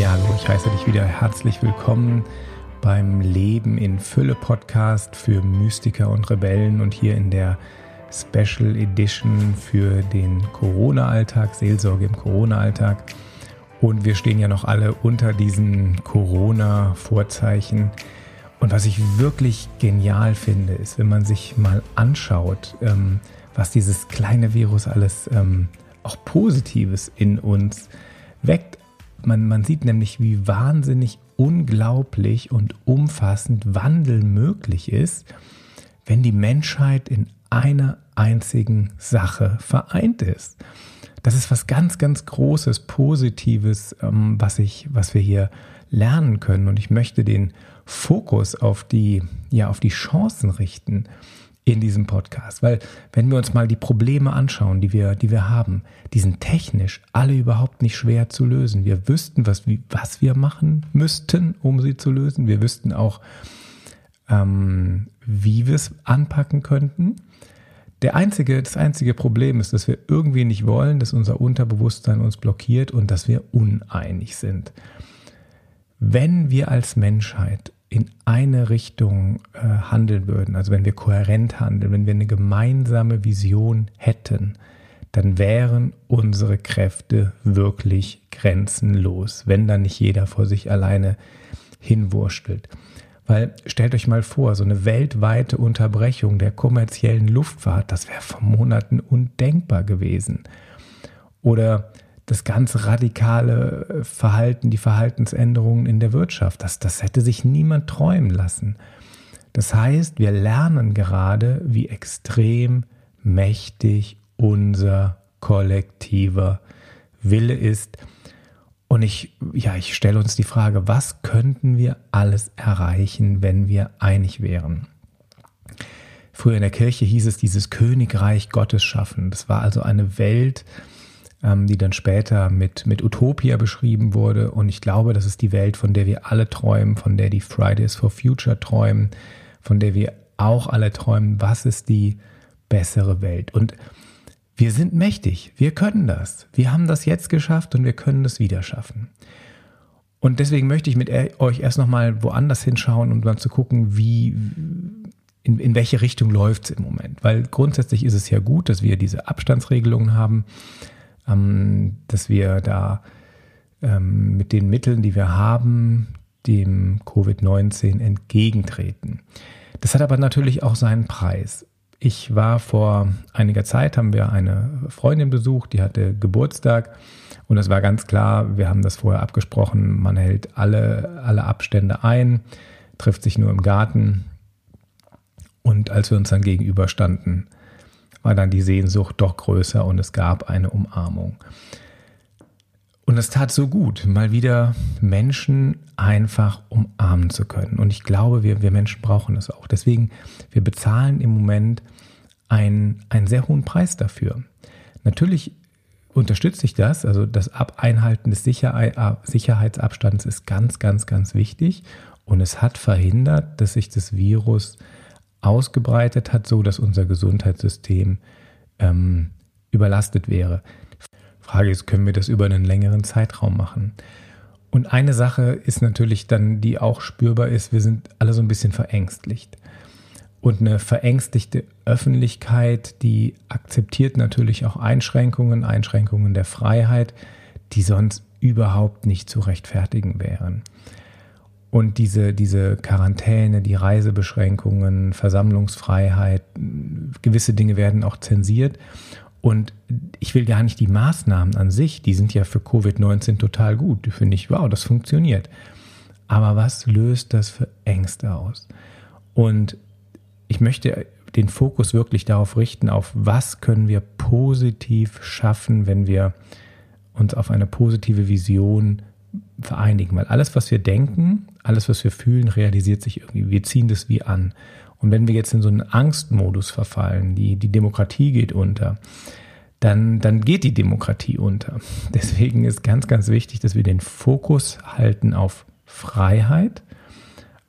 Ja, hallo, ich heiße dich wieder herzlich willkommen beim Leben in Fülle Podcast für Mystiker und Rebellen und hier in der Special Edition für den Corona-Alltag, Seelsorge im Corona-Alltag. Und wir stehen ja noch alle unter diesen Corona-Vorzeichen. Und was ich wirklich genial finde, ist, wenn man sich mal anschaut, ähm, was dieses kleine Virus alles ähm, auch Positives in uns weckt. Man, man sieht nämlich, wie wahnsinnig unglaublich und umfassend Wandel möglich ist, wenn die Menschheit in einer einzigen Sache vereint ist. Das ist was ganz, ganz Großes, Positives, ähm, was, ich, was wir hier lernen können. Und ich möchte den Fokus auf die, ja, auf die Chancen richten in diesem Podcast. Weil, wenn wir uns mal die Probleme anschauen, die wir, die wir haben, die sind technisch alle überhaupt nicht schwer zu lösen. Wir wüssten, was, was wir machen müssten, um sie zu lösen. Wir wüssten auch, ähm, wie wir es anpacken könnten. Der einzige, das einzige Problem ist, dass wir irgendwie nicht wollen, dass unser Unterbewusstsein uns blockiert und dass wir uneinig sind. Wenn wir als Menschheit in eine Richtung äh, handeln würden, also wenn wir kohärent handeln, wenn wir eine gemeinsame Vision hätten, dann wären unsere Kräfte wirklich grenzenlos, wenn dann nicht jeder vor sich alleine hinwurstelt. Weil stellt euch mal vor, so eine weltweite Unterbrechung der kommerziellen Luftfahrt, das wäre vor Monaten undenkbar gewesen. Oder das ganz radikale äh, Verhalten, die Verhaltensänderungen in der Wirtschaft. Das, das hätte sich niemand träumen lassen. Das heißt, wir lernen gerade, wie extrem mächtig unser kollektiver Wille ist. Und ich, ja, ich stelle uns die Frage, was könnten wir alles erreichen, wenn wir einig wären? Früher in der Kirche hieß es dieses Königreich Gottes schaffen. Das war also eine Welt, ähm, die dann später mit, mit Utopia beschrieben wurde. Und ich glaube, das ist die Welt, von der wir alle träumen, von der die Fridays for Future träumen, von der wir auch alle träumen, was ist die bessere Welt. Und wir sind mächtig, wir können das. Wir haben das jetzt geschafft und wir können das wieder schaffen. Und deswegen möchte ich mit euch erst nochmal woanders hinschauen, um dann zu gucken, wie, in, in welche Richtung läuft es im Moment. Weil grundsätzlich ist es ja gut, dass wir diese Abstandsregelungen haben dass wir da ähm, mit den Mitteln, die wir haben, dem Covid-19 entgegentreten. Das hat aber natürlich auch seinen Preis. Ich war vor einiger Zeit, haben wir eine Freundin besucht, die hatte Geburtstag und es war ganz klar, wir haben das vorher abgesprochen, man hält alle, alle Abstände ein, trifft sich nur im Garten und als wir uns dann gegenüberstanden, war dann die Sehnsucht doch größer und es gab eine Umarmung. Und es tat so gut, mal wieder Menschen einfach umarmen zu können. Und ich glaube, wir, wir Menschen brauchen das auch. Deswegen, wir bezahlen im Moment einen, einen sehr hohen Preis dafür. Natürlich unterstütze ich das. Also das Einhalten des Sicherheitsabstands ist ganz, ganz, ganz wichtig. Und es hat verhindert, dass sich das Virus ausgebreitet hat, so dass unser Gesundheitssystem ähm, überlastet wäre. Frage ist, können wir das über einen längeren Zeitraum machen? Und eine Sache ist natürlich dann, die auch spürbar ist, wir sind alle so ein bisschen verängstlicht. Und eine verängstigte Öffentlichkeit, die akzeptiert natürlich auch Einschränkungen, Einschränkungen der Freiheit, die sonst überhaupt nicht zu rechtfertigen wären. Und diese, diese Quarantäne, die Reisebeschränkungen, Versammlungsfreiheit, gewisse Dinge werden auch zensiert. Und ich will gar nicht die Maßnahmen an sich, die sind ja für Covid-19 total gut. Finde ich, wow, das funktioniert. Aber was löst das für Ängste aus? Und ich möchte den Fokus wirklich darauf richten, auf was können wir positiv schaffen, wenn wir uns auf eine positive Vision vereinigen. Weil alles, was wir denken, alles, was wir fühlen, realisiert sich irgendwie. Wir ziehen das wie an. Und wenn wir jetzt in so einen Angstmodus verfallen, die, die Demokratie geht unter, dann, dann geht die Demokratie unter. Deswegen ist ganz, ganz wichtig, dass wir den Fokus halten auf Freiheit,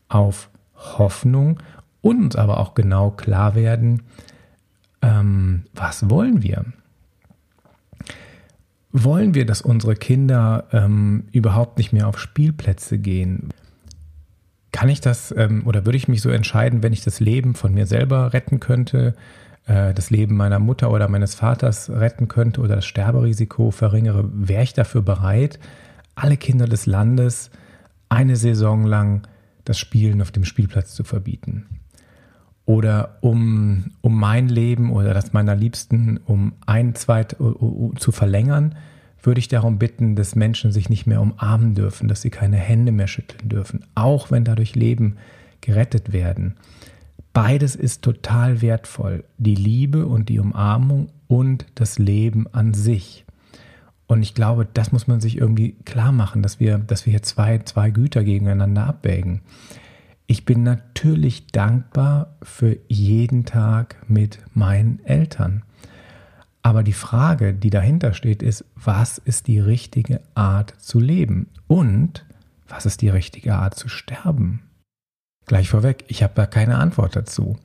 auf Hoffnung und uns aber auch genau klar werden, ähm, was wollen wir? Wollen wir, dass unsere Kinder ähm, überhaupt nicht mehr auf Spielplätze gehen? Kann ich das ähm, oder würde ich mich so entscheiden, wenn ich das Leben von mir selber retten könnte, äh, das Leben meiner Mutter oder meines Vaters retten könnte oder das Sterberisiko verringere, wäre ich dafür bereit, alle Kinder des Landes eine Saison lang das Spielen auf dem Spielplatz zu verbieten? Oder um, um mein Leben oder das meiner Liebsten um ein, zwei zu verlängern, würde ich darum bitten, dass Menschen sich nicht mehr umarmen dürfen, dass sie keine Hände mehr schütteln dürfen, auch wenn dadurch Leben gerettet werden. Beides ist total wertvoll, die Liebe und die Umarmung und das Leben an sich. Und ich glaube, das muss man sich irgendwie klar machen, dass wir, dass wir hier zwei, zwei Güter gegeneinander abwägen. Ich bin natürlich dankbar für jeden Tag mit meinen Eltern. Aber die Frage, die dahinter steht, ist, was ist die richtige Art zu leben? Und was ist die richtige Art zu sterben? Gleich vorweg, ich habe da keine Antwort dazu.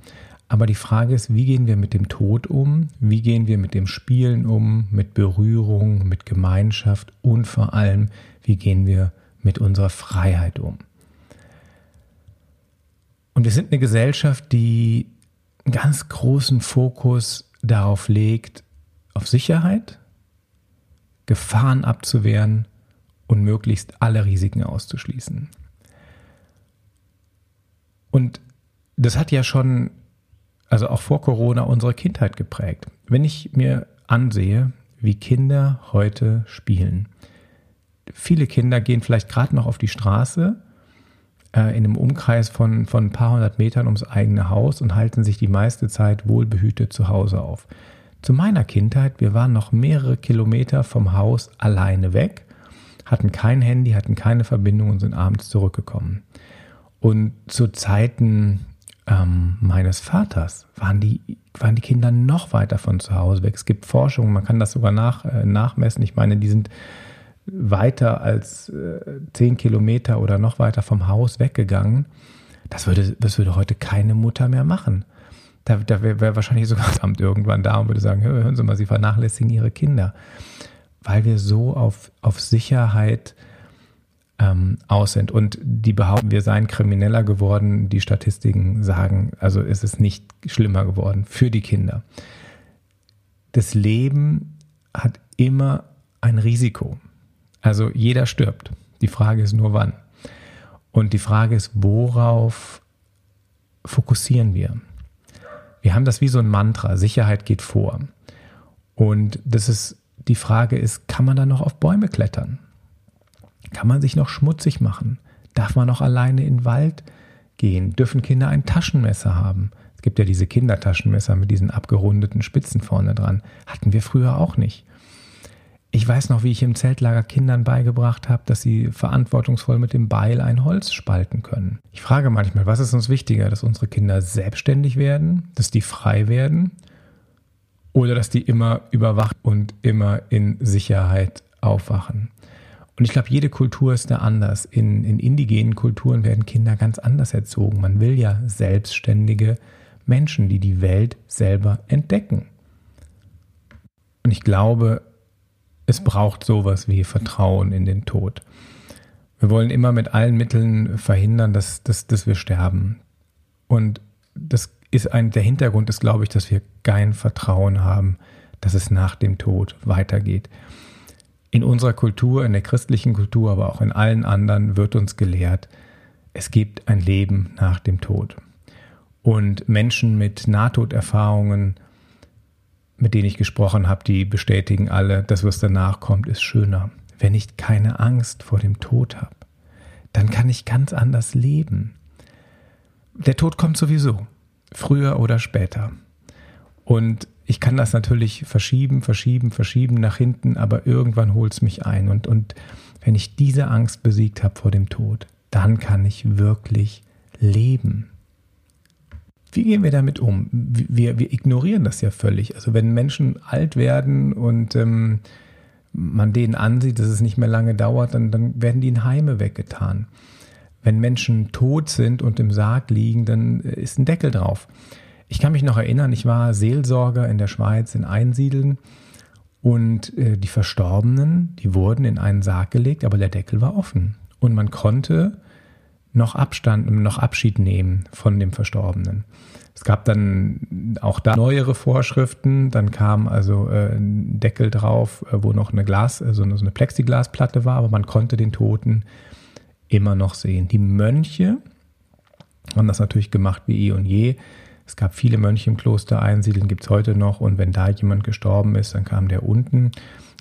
Aber die Frage ist, wie gehen wir mit dem Tod um? Wie gehen wir mit dem Spielen um, mit Berührung, mit Gemeinschaft und vor allem, wie gehen wir mit unserer Freiheit um? Und wir sind eine Gesellschaft, die einen ganz großen Fokus darauf legt, auf Sicherheit, Gefahren abzuwehren und möglichst alle Risiken auszuschließen. Und das hat ja schon, also auch vor Corona, unsere Kindheit geprägt. Wenn ich mir ansehe, wie Kinder heute spielen. Viele Kinder gehen vielleicht gerade noch auf die Straße äh, in einem Umkreis von, von ein paar hundert Metern ums eigene Haus und halten sich die meiste Zeit wohlbehütet zu Hause auf. Zu meiner Kindheit, wir waren noch mehrere Kilometer vom Haus alleine weg, hatten kein Handy, hatten keine Verbindung und sind abends zurückgekommen. Und zu Zeiten ähm, meines Vaters waren die, waren die Kinder noch weiter von zu Hause weg. Es gibt Forschungen, man kann das sogar nach, äh, nachmessen. Ich meine, die sind weiter als äh, zehn Kilometer oder noch weiter vom Haus weggegangen. Das würde, das würde heute keine Mutter mehr machen. Da, da wäre wär wahrscheinlich sogar das Amt irgendwann da und würde sagen, hören Sie mal, Sie vernachlässigen Ihre Kinder. Weil wir so auf, auf Sicherheit ähm, aus sind. Und die behaupten, wir seien krimineller geworden. Die Statistiken sagen, also ist es nicht schlimmer geworden für die Kinder. Das Leben hat immer ein Risiko. Also jeder stirbt. Die Frage ist nur wann. Und die Frage ist, worauf fokussieren wir? Wir haben das wie so ein Mantra, Sicherheit geht vor. Und das ist, die Frage ist, kann man da noch auf Bäume klettern? Kann man sich noch schmutzig machen? Darf man noch alleine in den Wald gehen? Dürfen Kinder ein Taschenmesser haben? Es gibt ja diese Kindertaschenmesser mit diesen abgerundeten Spitzen vorne dran. Hatten wir früher auch nicht. Ich weiß noch, wie ich im Zeltlager Kindern beigebracht habe, dass sie verantwortungsvoll mit dem Beil ein Holz spalten können. Ich frage manchmal, was ist uns wichtiger, dass unsere Kinder selbstständig werden, dass die frei werden oder dass die immer überwacht und immer in Sicherheit aufwachen. Und ich glaube, jede Kultur ist da anders. In, in indigenen Kulturen werden Kinder ganz anders erzogen. Man will ja selbstständige Menschen, die die Welt selber entdecken. Und ich glaube, es braucht sowas wie Vertrauen in den Tod. Wir wollen immer mit allen Mitteln verhindern, dass, dass, dass wir sterben. Und das ist ein, der Hintergrund ist, glaube ich, dass wir kein Vertrauen haben, dass es nach dem Tod weitergeht. In unserer Kultur, in der christlichen Kultur, aber auch in allen anderen wird uns gelehrt, es gibt ein Leben nach dem Tod. Und Menschen mit Nahtoderfahrungen mit denen ich gesprochen habe, die bestätigen alle, das, was danach kommt, ist schöner. Wenn ich keine Angst vor dem Tod habe, dann kann ich ganz anders leben. Der Tod kommt sowieso, früher oder später. Und ich kann das natürlich verschieben, verschieben, verschieben nach hinten, aber irgendwann holt es mich ein. Und, und wenn ich diese Angst besiegt habe vor dem Tod, dann kann ich wirklich leben. Wie gehen wir damit um? Wir, wir ignorieren das ja völlig. Also wenn Menschen alt werden und ähm, man denen ansieht, dass es nicht mehr lange dauert, dann, dann werden die in Heime weggetan. Wenn Menschen tot sind und im Sarg liegen, dann ist ein Deckel drauf. Ich kann mich noch erinnern, ich war Seelsorger in der Schweiz in Einsiedeln Und äh, die Verstorbenen, die wurden in einen Sarg gelegt, aber der Deckel war offen. Und man konnte noch Abstand, noch Abschied nehmen von dem Verstorbenen. Es gab dann auch da neuere Vorschriften. Dann kam also äh, ein Deckel drauf, äh, wo noch eine Glas, also so eine Plexiglasplatte war, aber man konnte den Toten immer noch sehen. Die Mönche haben das natürlich gemacht wie eh und je. Es gab viele Mönche im Kloster einsiedeln, gibt es heute noch. Und wenn da jemand gestorben ist, dann kam der unten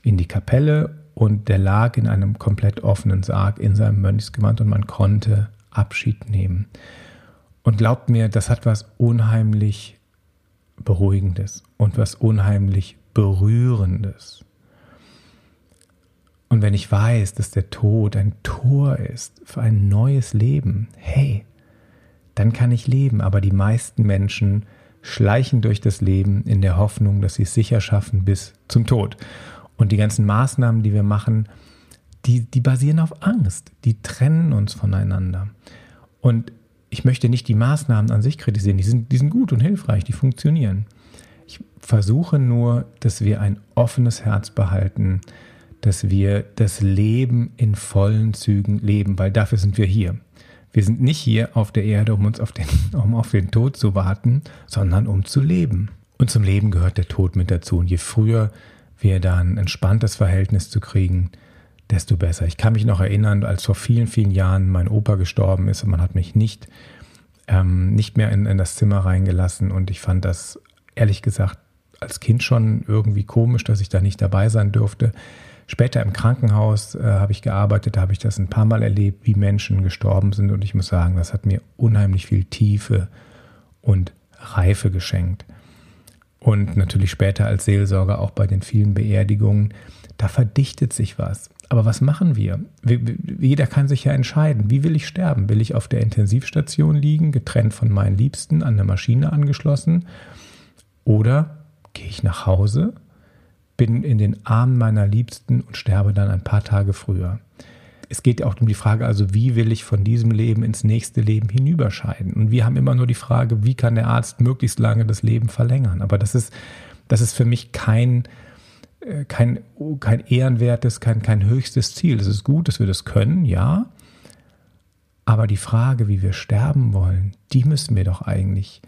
in die Kapelle und der lag in einem komplett offenen Sarg in seinem Mönchsgewand und man konnte Abschied nehmen. Und glaubt mir, das hat was unheimlich Beruhigendes und was unheimlich Berührendes. Und wenn ich weiß, dass der Tod ein Tor ist für ein neues Leben, hey, dann kann ich leben. Aber die meisten Menschen schleichen durch das Leben in der Hoffnung, dass sie es sicher schaffen bis zum Tod. Und die ganzen Maßnahmen, die wir machen, die, die basieren auf Angst. Die trennen uns voneinander. Und ich möchte nicht die Maßnahmen an sich kritisieren. Die sind, die sind gut und hilfreich, die funktionieren. Ich versuche nur, dass wir ein offenes Herz behalten, dass wir das Leben in vollen Zügen leben, weil dafür sind wir hier. Wir sind nicht hier auf der Erde, um uns auf den, um auf den Tod zu warten, sondern um zu leben. Und zum Leben gehört der Tod mit dazu. Und je früher wir da ein entspanntes Verhältnis zu kriegen, desto besser. Ich kann mich noch erinnern, als vor vielen, vielen Jahren mein Opa gestorben ist und man hat mich nicht, ähm, nicht mehr in, in das Zimmer reingelassen. Und ich fand das ehrlich gesagt als Kind schon irgendwie komisch, dass ich da nicht dabei sein durfte. Später im Krankenhaus äh, habe ich gearbeitet, da habe ich das ein paar Mal erlebt, wie Menschen gestorben sind. Und ich muss sagen, das hat mir unheimlich viel Tiefe und Reife geschenkt. Und natürlich später als Seelsorger auch bei den vielen Beerdigungen, da verdichtet sich was. Aber was machen wir? Jeder kann sich ja entscheiden, wie will ich sterben? Will ich auf der Intensivstation liegen, getrennt von meinen Liebsten, an der Maschine angeschlossen? Oder gehe ich nach Hause bin in den Armen meiner Liebsten und sterbe dann ein paar Tage früher. Es geht auch um die Frage, also wie will ich von diesem Leben ins nächste Leben hinüberscheiden? Und wir haben immer nur die Frage, wie kann der Arzt möglichst lange das Leben verlängern? Aber das ist, das ist für mich kein, äh, kein, kein ehrenwertes, kein, kein höchstes Ziel. Es ist gut, dass wir das können, ja. Aber die Frage, wie wir sterben wollen, die müssen wir doch eigentlich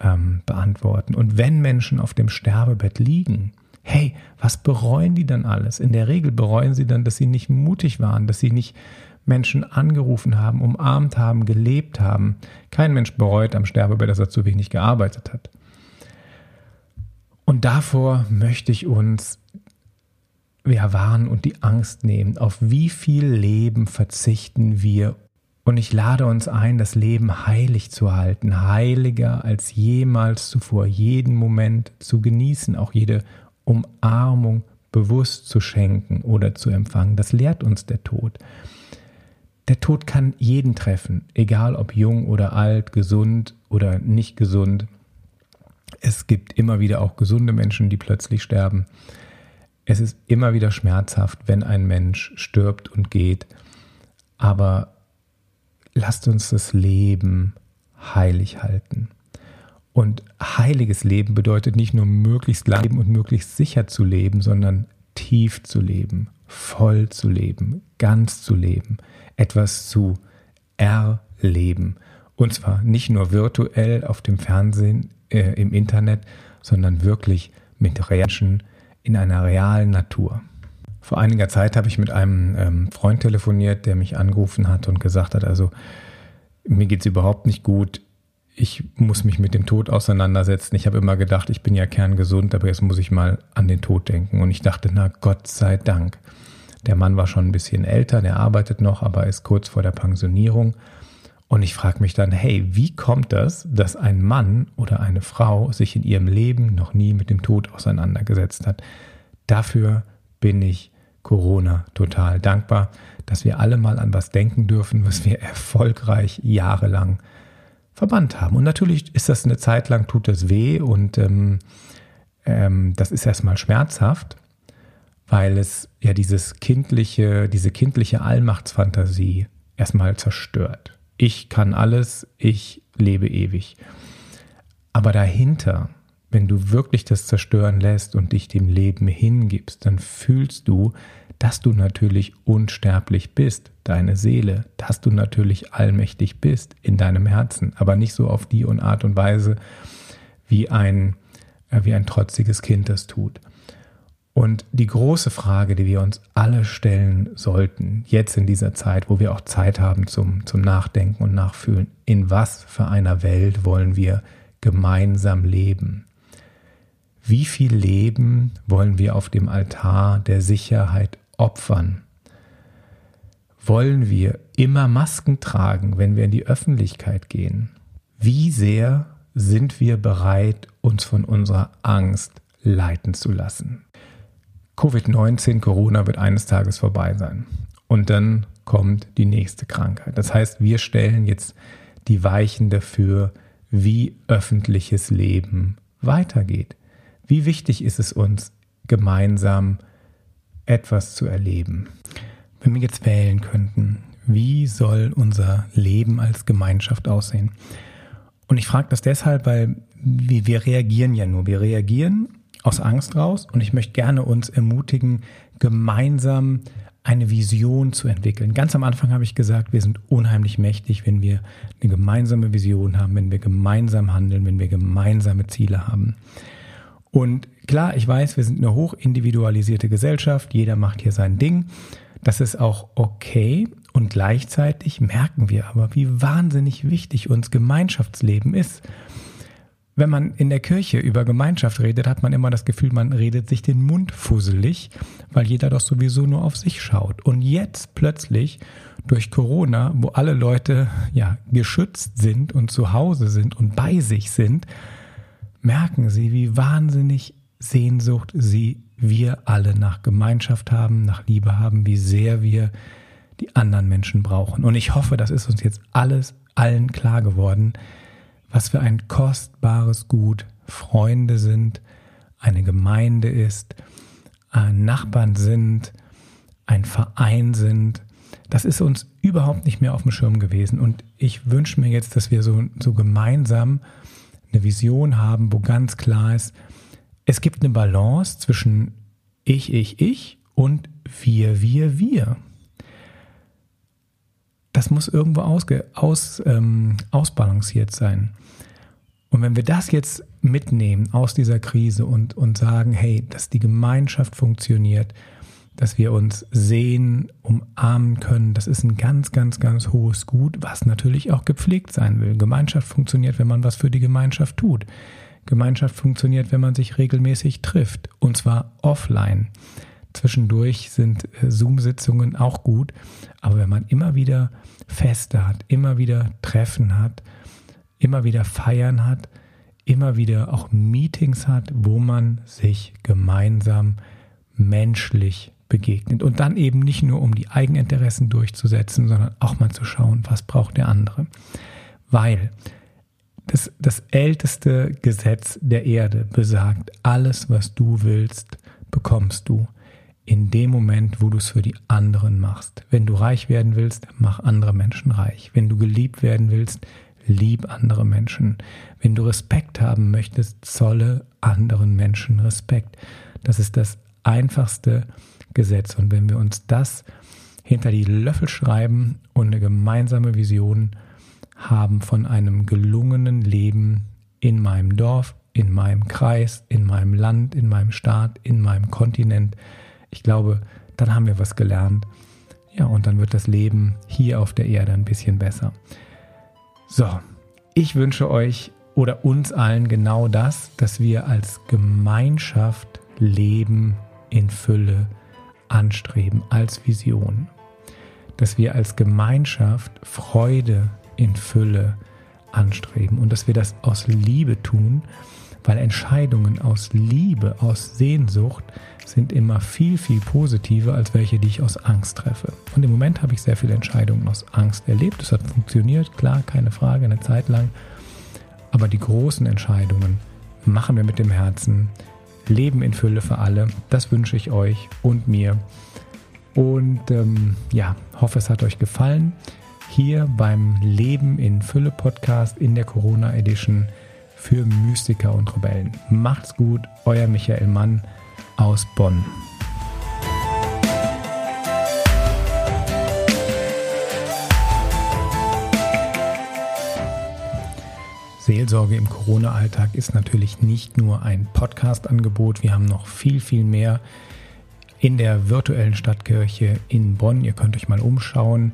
ähm, beantworten. Und wenn Menschen auf dem Sterbebett liegen, hey, was bereuen die dann alles? In der Regel bereuen sie dann, dass sie nicht mutig waren, dass sie nicht Menschen angerufen haben, umarmt haben, gelebt haben. Kein Mensch bereut am Sterbebett, dass er zu wenig gearbeitet hat. Und davor möchte ich uns ja, warnen und die Angst nehmen. Auf wie viel Leben verzichten wir? Und ich lade uns ein, das Leben heilig zu halten, heiliger als jemals zuvor, jeden Moment zu genießen, auch jede Umarmung bewusst zu schenken oder zu empfangen. Das lehrt uns der Tod. Der Tod kann jeden treffen, egal ob jung oder alt, gesund oder nicht gesund. Es gibt immer wieder auch gesunde Menschen, die plötzlich sterben. Es ist immer wieder schmerzhaft, wenn ein Mensch stirbt und geht. Aber lasst uns das Leben heilig halten. Und heiliges Leben bedeutet nicht nur möglichst lang und möglichst sicher zu leben, sondern tief zu leben, voll zu leben, ganz zu leben, etwas zu erleben. Und zwar nicht nur virtuell auf dem Fernsehen, äh, im Internet, sondern wirklich mit Menschen in einer realen Natur. Vor einiger Zeit habe ich mit einem ähm, Freund telefoniert, der mich angerufen hat und gesagt hat, also mir geht es überhaupt nicht gut, ich muss mich mit dem Tod auseinandersetzen. Ich habe immer gedacht, ich bin ja kerngesund, aber jetzt muss ich mal an den Tod denken. Und ich dachte, na Gott sei Dank. Der Mann war schon ein bisschen älter, der arbeitet noch, aber ist kurz vor der Pensionierung. Und ich frage mich dann, hey, wie kommt das, dass ein Mann oder eine Frau sich in ihrem Leben noch nie mit dem Tod auseinandergesetzt hat? Dafür bin ich Corona total dankbar, dass wir alle mal an was denken dürfen, was wir erfolgreich jahrelang verbannt haben. Und natürlich ist das eine Zeit lang, tut das weh und ähm, ähm, das ist erstmal schmerzhaft, weil es ja dieses kindliche, diese kindliche Allmachtsfantasie erstmal zerstört. Ich kann alles, ich lebe ewig. Aber dahinter, wenn du wirklich das zerstören lässt und dich dem Leben hingibst, dann fühlst du, dass du natürlich unsterblich bist, deine Seele, dass du natürlich allmächtig bist in deinem Herzen, aber nicht so auf die Art und Weise, wie ein, äh, wie ein trotziges Kind das tut. Und die große Frage, die wir uns alle stellen sollten, jetzt in dieser Zeit, wo wir auch Zeit haben zum, zum Nachdenken und Nachfühlen, in was für einer Welt wollen wir gemeinsam leben? Wie viel Leben wollen wir auf dem Altar der Sicherheit opfern? Wollen wir immer Masken tragen, wenn wir in die Öffentlichkeit gehen? Wie sehr sind wir bereit, uns von unserer Angst leiten zu lassen? Covid-19, Corona wird eines Tages vorbei sein. Und dann kommt die nächste Krankheit. Das heißt, wir stellen jetzt die Weichen dafür, wie öffentliches Leben weitergeht. Wie wichtig ist es uns, gemeinsam etwas zu erleben? Wenn wir jetzt wählen könnten, wie soll unser Leben als Gemeinschaft aussehen? Und ich frage das deshalb, weil wir reagieren ja nur. Wir reagieren aus Angst raus und ich möchte gerne uns ermutigen, gemeinsam eine Vision zu entwickeln. Ganz am Anfang habe ich gesagt, wir sind unheimlich mächtig, wenn wir eine gemeinsame Vision haben, wenn wir gemeinsam handeln, wenn wir gemeinsame Ziele haben. Und klar, ich weiß, wir sind eine hoch individualisierte Gesellschaft, jeder macht hier sein Ding. Das ist auch okay und gleichzeitig merken wir aber, wie wahnsinnig wichtig uns Gemeinschaftsleben ist. Wenn man in der Kirche über Gemeinschaft redet, hat man immer das Gefühl, man redet sich den Mund fusselig, weil jeder doch sowieso nur auf sich schaut. Und jetzt plötzlich durch Corona, wo alle Leute ja geschützt sind und zu Hause sind und bei sich sind, merken sie, wie wahnsinnig Sehnsucht sie wir alle nach Gemeinschaft haben, nach Liebe haben, wie sehr wir die anderen Menschen brauchen. Und ich hoffe, das ist uns jetzt alles allen klar geworden, was für ein kostbares Gut Freunde sind, eine Gemeinde ist, Nachbarn sind, ein Verein sind. Das ist uns überhaupt nicht mehr auf dem Schirm gewesen. Und ich wünsche mir jetzt, dass wir so, so gemeinsam eine Vision haben, wo ganz klar ist, es gibt eine Balance zwischen ich, ich, ich und wir, wir, wir. Das muss irgendwo ausge, aus, ähm, ausbalanciert sein. Und wenn wir das jetzt mitnehmen aus dieser Krise und, und sagen, hey, dass die Gemeinschaft funktioniert, dass wir uns sehen, umarmen können, das ist ein ganz, ganz, ganz hohes Gut, was natürlich auch gepflegt sein will. Gemeinschaft funktioniert, wenn man was für die Gemeinschaft tut. Gemeinschaft funktioniert, wenn man sich regelmäßig trifft, und zwar offline. Zwischendurch sind äh, Zoom-Sitzungen auch gut, aber wenn man immer wieder Feste hat, immer wieder Treffen hat, immer wieder Feiern hat, immer wieder auch Meetings hat, wo man sich gemeinsam menschlich begegnet. Und dann eben nicht nur, um die Eigeninteressen durchzusetzen, sondern auch mal zu schauen, was braucht der andere. Weil das, das älteste Gesetz der Erde besagt, alles, was du willst, bekommst du in dem Moment, wo du es für die anderen machst. Wenn du reich werden willst, mach andere Menschen reich. Wenn du geliebt werden willst, lieb andere Menschen. Wenn du Respekt haben möchtest, zolle anderen Menschen Respekt. Das ist das einfachste Gesetz. Und wenn wir uns das hinter die Löffel schreiben und eine gemeinsame Vision haben von einem gelungenen Leben in meinem Dorf, in meinem Kreis, in meinem Land, in meinem Staat, in meinem Kontinent, ich glaube, dann haben wir was gelernt. Ja, und dann wird das Leben hier auf der Erde ein bisschen besser. So, ich wünsche euch oder uns allen genau das, dass wir als Gemeinschaft Leben in Fülle anstreben, als Vision. Dass wir als Gemeinschaft Freude in Fülle anstreben und dass wir das aus Liebe tun, weil Entscheidungen aus Liebe, aus Sehnsucht sind immer viel, viel positiver als welche, die ich aus Angst treffe. Und im Moment habe ich sehr viele Entscheidungen aus Angst erlebt. Das hat funktioniert, klar, keine Frage, eine Zeit lang. Aber die großen Entscheidungen machen wir mit dem Herzen. Leben in Fülle für alle. Das wünsche ich euch und mir. Und ähm, ja, hoffe, es hat euch gefallen. Hier beim Leben in Fülle Podcast in der Corona Edition für Mystiker und Rebellen. Macht's gut, euer Michael Mann aus Bonn. Seelsorge im Corona-Alltag ist natürlich nicht nur ein Podcast-Angebot. Wir haben noch viel, viel mehr in der virtuellen Stadtkirche in Bonn. Ihr könnt euch mal umschauen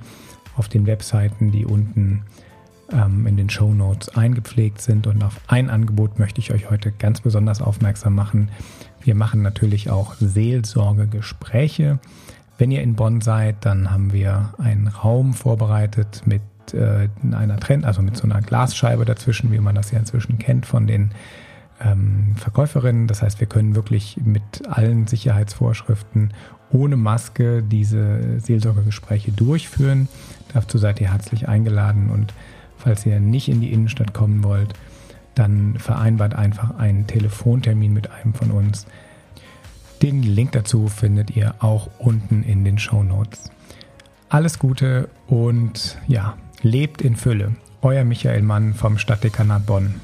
auf den Webseiten, die unten ähm, in den Show Notes eingepflegt sind. Und auf ein Angebot möchte ich euch heute ganz besonders aufmerksam machen. Wir machen natürlich auch Seelsorgegespräche. Wenn ihr in Bonn seid, dann haben wir einen Raum vorbereitet mit äh, einer Trend, also mit so einer Glasscheibe dazwischen, wie man das ja inzwischen kennt von den ähm, Verkäuferinnen. Das heißt, wir können wirklich mit allen Sicherheitsvorschriften ohne Maske diese Seelsorgegespräche durchführen. Dazu seid ihr herzlich eingeladen und falls ihr nicht in die Innenstadt kommen wollt, dann vereinbart einfach einen Telefontermin mit einem von uns. Den Link dazu findet ihr auch unten in den Show Notes. Alles Gute und ja, Lebt in Fülle. Euer Michael Mann vom Stadtdekanat Bonn.